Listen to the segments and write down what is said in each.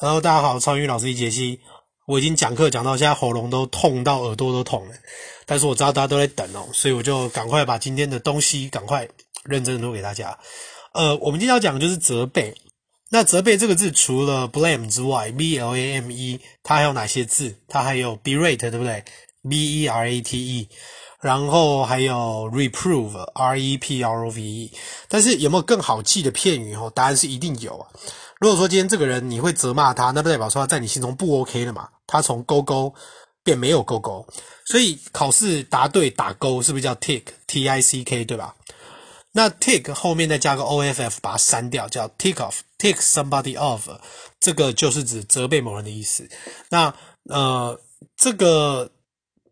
Hello，大家好，超英语老师一杰西。我已经讲课讲到现在喉咙都痛到耳朵都痛了，但是我知道大家都在等哦，所以我就赶快把今天的东西赶快认真的录给大家。呃，我们今天要讲的就是责备。那责备这个字除了 blame 之外，b l a m e，它还有哪些字？它还有 berate，对不对？b e r a t e，然后还有 reprove，r e p r o v e。但是有没有更好记的片语？哦，答案是一定有啊。如果说今天这个人你会责骂他，那不代表说他在你心中不 OK 了嘛？他从勾勾变没有勾勾，所以考试答对打勾是不是叫 tick？T I C K 对吧？那 tick 后面再加个 O F F 把它删掉，叫 tick off，tick somebody off，这个就是指责备某人的意思。那呃，这个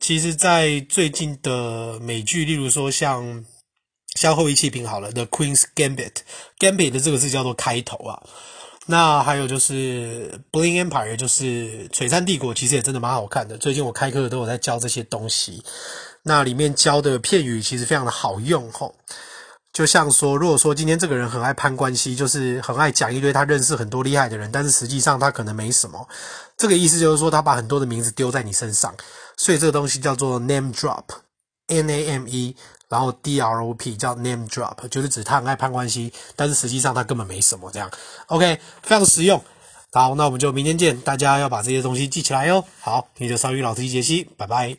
其实在最近的美剧，例如说像消后一气瓶好了，The Queen's Gambit，Gambit 的这个字叫做开头啊。那还有就是《Bling Empire》，就是《璀璨帝国》，其实也真的蛮好看的。最近我开课都有在教这些东西，那里面教的片语其实非常的好用吼。就像说，如果说今天这个人很爱攀关系，就是很爱讲一堆他认识很多厉害的人，但是实际上他可能没什么。这个意思就是说，他把很多的名字丢在你身上，所以这个东西叫做 name drop，N A M E。然后 drop 叫 name drop，就是指他很爱攀关系，但是实际上他根本没什么这样。OK，非常实用。好，那我们就明天见。大家要把这些东西记起来哟。好，你的双语老师杰西，拜拜。